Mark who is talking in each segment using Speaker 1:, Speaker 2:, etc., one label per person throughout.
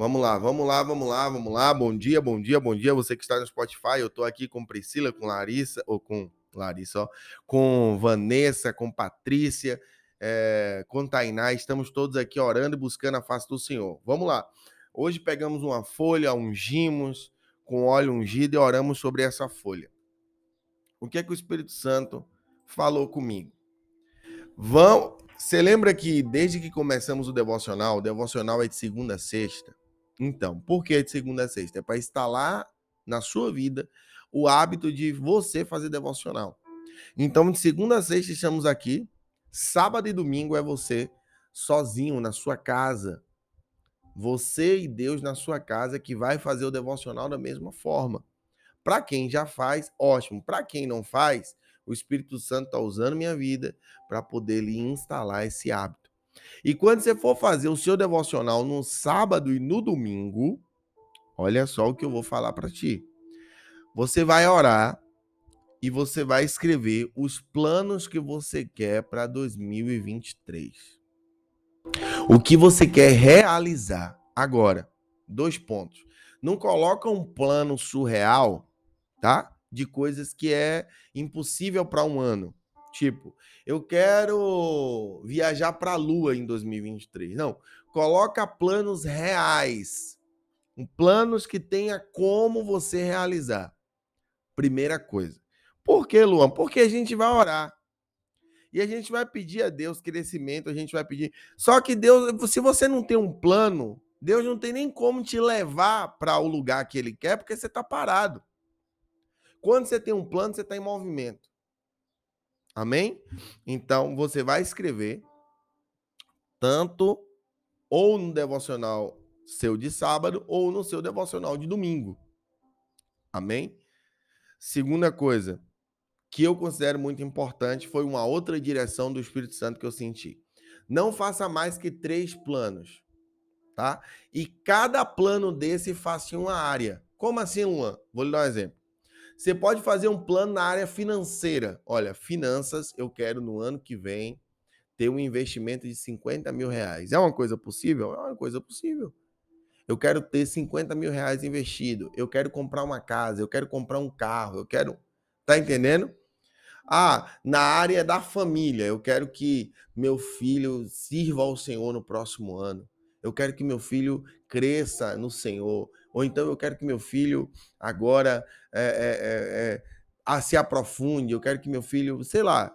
Speaker 1: Vamos lá, vamos lá, vamos lá, vamos lá. Bom dia, bom dia, bom dia. Você que está no Spotify, eu estou aqui com Priscila, com Larissa, ou com Larissa, ó, com Vanessa, com Patrícia, é, com Tainá. Estamos todos aqui orando e buscando a face do Senhor. Vamos lá. Hoje pegamos uma folha, ungimos com óleo ungido e oramos sobre essa folha. O que é que o Espírito Santo falou comigo? Vão. Você lembra que desde que começamos o devocional, o devocional é de segunda a sexta, então, por que de segunda a sexta? É para instalar na sua vida o hábito de você fazer devocional. Então, de segunda a sexta estamos aqui. Sábado e domingo é você sozinho na sua casa. Você e Deus na sua casa que vai fazer o devocional da mesma forma. Para quem já faz, ótimo. Para quem não faz, o Espírito Santo está usando minha vida para poder lhe instalar esse hábito. E quando você for fazer o seu devocional no sábado e no domingo, olha só o que eu vou falar para ti. Você vai orar e você vai escrever os planos que você quer para 2023. O que você quer realizar agora. Dois pontos. Não coloca um plano surreal, tá? De coisas que é impossível para um ano. Tipo, eu quero viajar para a Lua em 2023. Não, coloca planos reais. Planos que tenha como você realizar. Primeira coisa. Por que, Luan? Porque a gente vai orar. E a gente vai pedir a Deus crescimento, a gente vai pedir. Só que Deus, se você não tem um plano, Deus não tem nem como te levar para o lugar que ele quer, porque você está parado. Quando você tem um plano, você está em movimento. Amém? Então você vai escrever tanto ou no devocional seu de sábado ou no seu devocional de domingo. Amém? Segunda coisa que eu considero muito importante foi uma outra direção do Espírito Santo que eu senti. Não faça mais que três planos, tá? E cada plano desse faça em uma área. Como assim, Luan? Vou lhe dar um exemplo. Você pode fazer um plano na área financeira. Olha, finanças, eu quero no ano que vem ter um investimento de 50 mil reais. É uma coisa possível? É uma coisa possível. Eu quero ter 50 mil reais investido. Eu quero comprar uma casa. Eu quero comprar um carro. Eu quero. Tá entendendo? Ah, na área da família, eu quero que meu filho sirva ao Senhor no próximo ano. Eu quero que meu filho cresça no Senhor. Ou então eu quero que meu filho agora é, é, é, se aprofunde, eu quero que meu filho, sei lá.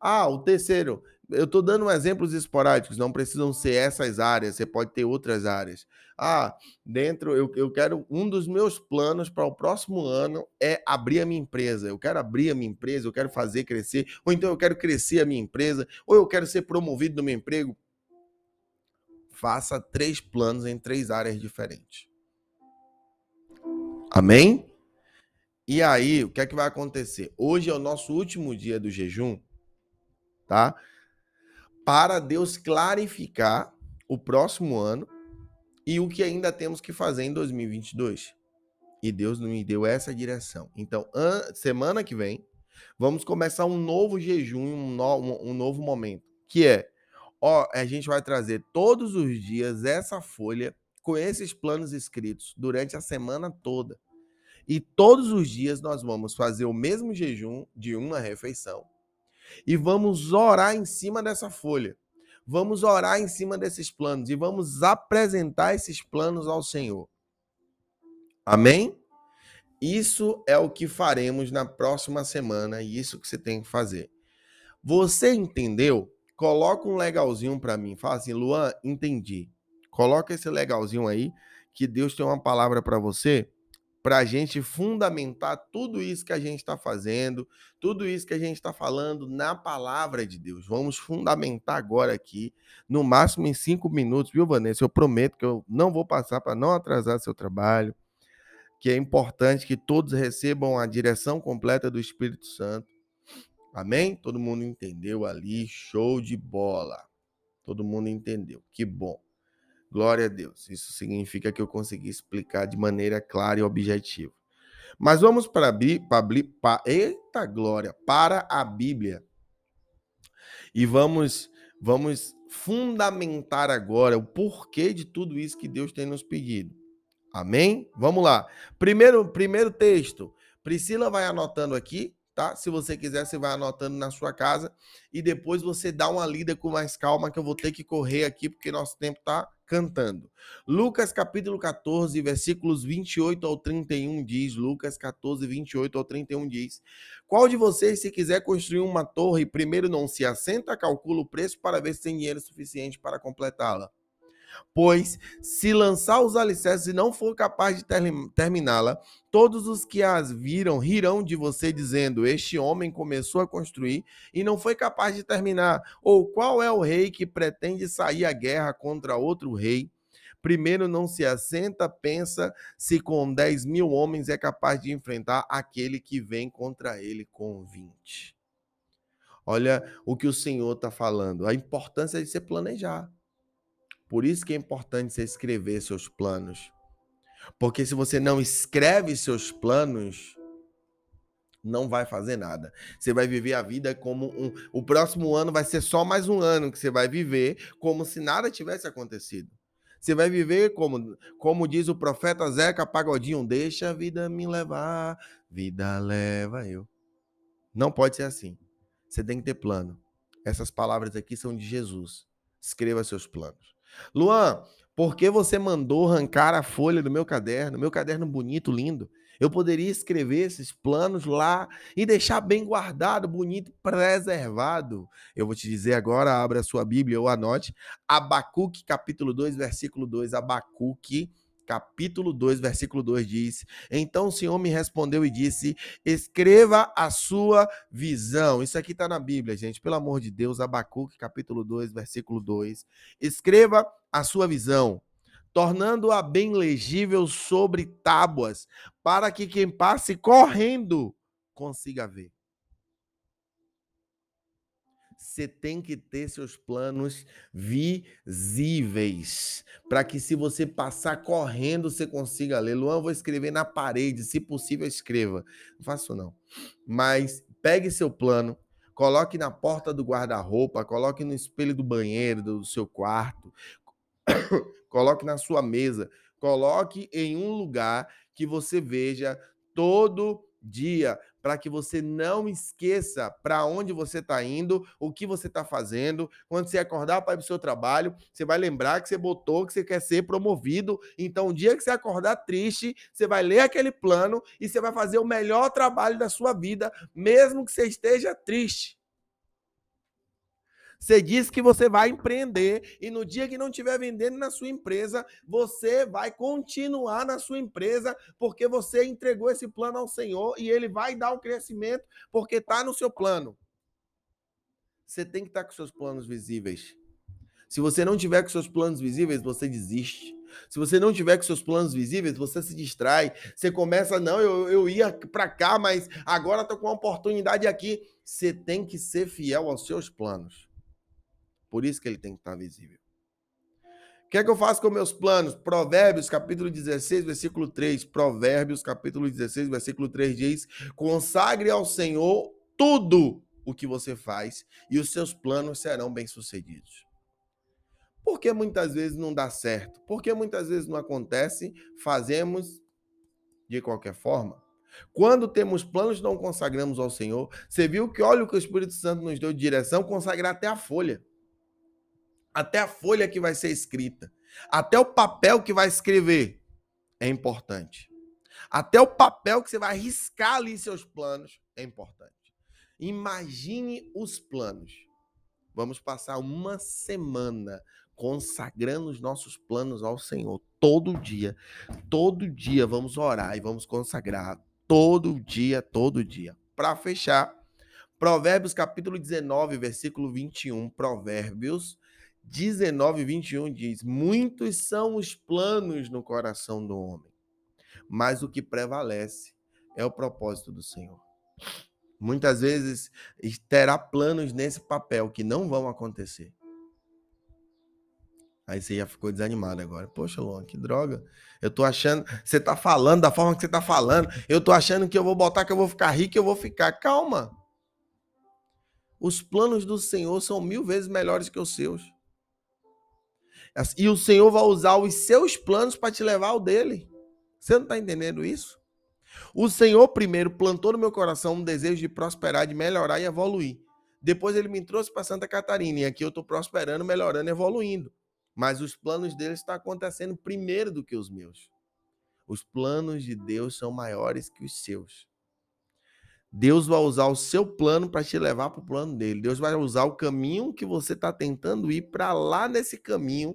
Speaker 1: Ah, o terceiro, eu estou dando exemplos esporádicos, não precisam ser essas áreas, você pode ter outras áreas. Ah, dentro, eu, eu quero, um dos meus planos para o próximo ano é abrir a minha empresa. Eu quero abrir a minha empresa, eu quero fazer crescer, ou então eu quero crescer a minha empresa, ou eu quero ser promovido no meu emprego. Faça três planos em três áreas diferentes. Amém? E aí, o que é que vai acontecer? Hoje é o nosso último dia do jejum, tá? Para Deus clarificar o próximo ano e o que ainda temos que fazer em 2022. E Deus me deu essa direção. Então, semana que vem, vamos começar um novo jejum, um, no, um novo momento, que é, ó, a gente vai trazer todos os dias essa folha com esses planos escritos durante a semana toda. E todos os dias nós vamos fazer o mesmo jejum de uma refeição e vamos orar em cima dessa folha. Vamos orar em cima desses planos e vamos apresentar esses planos ao Senhor. Amém? Isso é o que faremos na próxima semana e isso que você tem que fazer. Você entendeu? Coloca um legalzinho para mim. Fala assim, Luan, entendi. Coloca esse legalzinho aí, que Deus tem uma palavra para você, para a gente fundamentar tudo isso que a gente está fazendo, tudo isso que a gente está falando na palavra de Deus. Vamos fundamentar agora aqui, no máximo em cinco minutos, viu, Vanessa? Eu prometo que eu não vou passar para não atrasar seu trabalho, que é importante que todos recebam a direção completa do Espírito Santo. Amém? Todo mundo entendeu ali? Show de bola. Todo mundo entendeu. Que bom. Glória a Deus. Isso significa que eu consegui explicar de maneira clara e objetiva. Mas vamos para a Bíblia. Eita glória! Para a Bíblia. E vamos vamos fundamentar agora o porquê de tudo isso que Deus tem nos pedido. Amém? Vamos lá. Primeiro, primeiro texto. Priscila vai anotando aqui, tá? Se você quiser, você vai anotando na sua casa e depois você dá uma lida com mais calma que eu vou ter que correr aqui porque nosso tempo tá cantando. Lucas capítulo 14, versículos 28 ao 31 diz, Lucas 14, 28 ao 31 diz: Qual de vocês, se quiser construir uma torre, primeiro não se assenta, calcula o preço para ver se tem dinheiro suficiente para completá-la? Pois, se lançar os alicerces e não for capaz de ter terminá-la, todos os que as viram rirão de você, dizendo: Este homem começou a construir e não foi capaz de terminar. Ou qual é o rei que pretende sair à guerra contra outro rei? Primeiro não se assenta, pensa se com 10 mil homens é capaz de enfrentar aquele que vem contra ele com 20. Olha o que o Senhor está falando, a importância de se planejar. Por isso que é importante você escrever seus planos. Porque se você não escreve seus planos, não vai fazer nada. Você vai viver a vida como um. O próximo ano vai ser só mais um ano que você vai viver como se nada tivesse acontecido. Você vai viver como, como diz o profeta Zeca Pagodinho: deixa a vida me levar, vida leva eu. Não pode ser assim. Você tem que ter plano. Essas palavras aqui são de Jesus. Escreva seus planos. Luan, por que você mandou arrancar a folha do meu caderno? Meu caderno bonito, lindo. Eu poderia escrever esses planos lá e deixar bem guardado, bonito, preservado. Eu vou te dizer agora, abra a sua Bíblia ou anote. Abacuque, capítulo 2, versículo 2. Abacuque, capítulo 2, versículo 2 diz: Então o Senhor me respondeu e disse: Escreva a sua visão. Isso aqui está na Bíblia, gente, pelo amor de Deus, Abacuque, capítulo 2, versículo 2. Escreva a sua visão, tornando-a bem legível sobre tábuas, para que quem passe correndo consiga ver você tem que ter seus planos visíveis, para que se você passar correndo, você consiga ler. Luan, vou escrever na parede, se possível, escreva. Não faço não. Mas pegue seu plano, coloque na porta do guarda-roupa, coloque no espelho do banheiro, do seu quarto, coloque na sua mesa, coloque em um lugar que você veja todo dia, para que você não esqueça para onde você está indo, o que você está fazendo. Quando você acordar para ir para o seu trabalho, você vai lembrar que você botou que você quer ser promovido. Então, o dia que você acordar triste, você vai ler aquele plano e você vai fazer o melhor trabalho da sua vida, mesmo que você esteja triste. Você diz que você vai empreender e no dia que não estiver vendendo na sua empresa, você vai continuar na sua empresa porque você entregou esse plano ao Senhor e ele vai dar o crescimento porque está no seu plano. Você tem que estar tá com seus planos visíveis. Se você não tiver com seus planos visíveis, você desiste. Se você não tiver com seus planos visíveis, você se distrai. Você começa, não, eu, eu ia para cá, mas agora estou com uma oportunidade aqui. Você tem que ser fiel aos seus planos. Por isso que ele tem que estar visível. O que é que eu faço com meus planos? Provérbios, capítulo 16, versículo 3. Provérbios, capítulo 16, versículo 3 diz: Consagre ao Senhor tudo o que você faz e os seus planos serão bem-sucedidos. Por que muitas vezes não dá certo? Por que muitas vezes não acontece? Fazemos de qualquer forma. Quando temos planos, não consagramos ao Senhor. Você viu que olha o que o Espírito Santo nos deu de direção, consagrar até a folha até a folha que vai ser escrita, até o papel que vai escrever é importante. Até o papel que você vai riscar ali seus planos é importante. Imagine os planos. Vamos passar uma semana consagrando os nossos planos ao Senhor todo dia. Todo dia vamos orar e vamos consagrar todo dia, todo dia. Para fechar, Provérbios capítulo 19, versículo 21, Provérbios 19, 21 diz: Muitos são os planos no coração do homem, mas o que prevalece é o propósito do Senhor. Muitas vezes terá planos nesse papel que não vão acontecer. Aí você já ficou desanimado agora. Poxa, Luan, que droga. Eu tô achando. Você tá falando da forma que você tá falando. Eu tô achando que eu vou botar que eu vou ficar rico e eu vou ficar. Calma. Os planos do Senhor são mil vezes melhores que os seus. E o Senhor vai usar os seus planos para te levar ao dele. Você não está entendendo isso? O Senhor primeiro plantou no meu coração um desejo de prosperar, de melhorar e evoluir. Depois ele me trouxe para Santa Catarina e aqui eu estou prosperando, melhorando, evoluindo. Mas os planos dele estão acontecendo primeiro do que os meus. Os planos de Deus são maiores que os seus. Deus vai usar o seu plano para te levar para o plano dele. Deus vai usar o caminho que você está tentando ir para lá nesse caminho.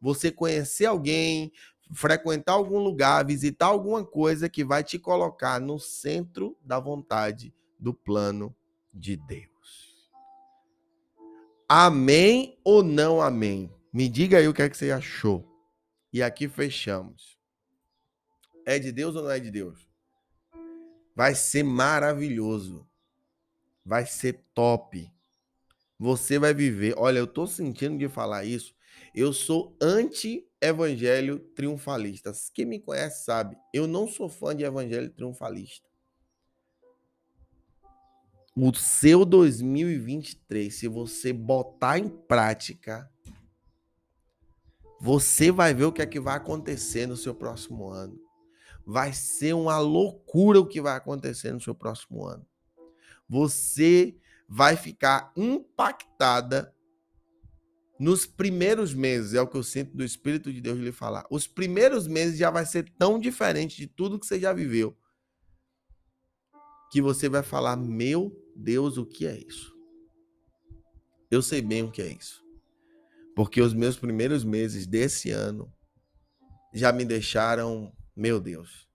Speaker 1: Você conhecer alguém, frequentar algum lugar, visitar alguma coisa que vai te colocar no centro da vontade do plano de Deus. Amém ou não amém? Me diga aí o que é que você achou. E aqui fechamos. É de Deus ou não é de Deus? Vai ser maravilhoso. Vai ser top. Você vai viver. Olha, eu tô sentindo de falar isso. Eu sou anti-evangelho triunfalista. Quem me conhece sabe, eu não sou fã de evangelho triunfalista. O seu 2023, se você botar em prática, você vai ver o que é que vai acontecer no seu próximo ano vai ser uma loucura o que vai acontecer no seu próximo ano. Você vai ficar impactada nos primeiros meses, é o que eu sinto do Espírito de Deus lhe falar. Os primeiros meses já vai ser tão diferente de tudo que você já viveu, que você vai falar: Meu Deus, o que é isso? Eu sei bem o que é isso. Porque os meus primeiros meses desse ano já me deixaram meu Deus.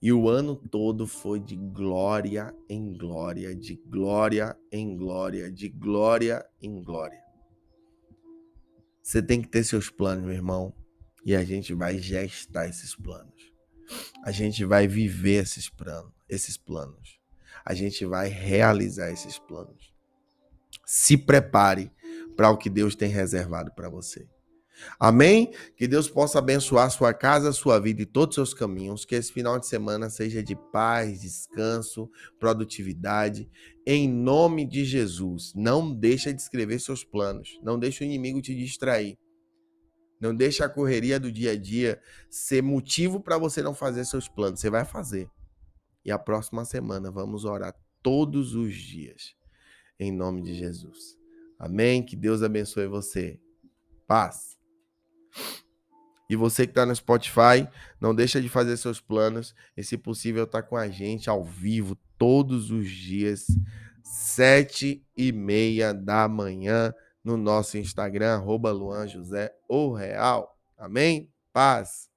Speaker 1: E o ano todo foi de glória em glória, de glória em glória, de glória em glória. Você tem que ter seus planos, meu irmão, e a gente vai gestar esses planos. A gente vai viver esses planos, esses planos. A gente vai realizar esses planos. Se prepare para o que Deus tem reservado para você. Amém? Que Deus possa abençoar sua casa, sua vida e todos os seus caminhos. Que esse final de semana seja de paz, descanso, produtividade. Em nome de Jesus. Não deixa de escrever seus planos. Não deixa o inimigo te distrair. Não deixa a correria do dia a dia ser motivo para você não fazer seus planos. Você vai fazer. E a próxima semana vamos orar todos os dias. Em nome de Jesus. Amém? Que Deus abençoe você. Paz. E você que está no Spotify, não deixa de fazer seus planos. E se possível, tá com a gente ao vivo todos os dias, sete e meia da manhã, no nosso Instagram, arroba Luan José, o Real. Amém? Paz.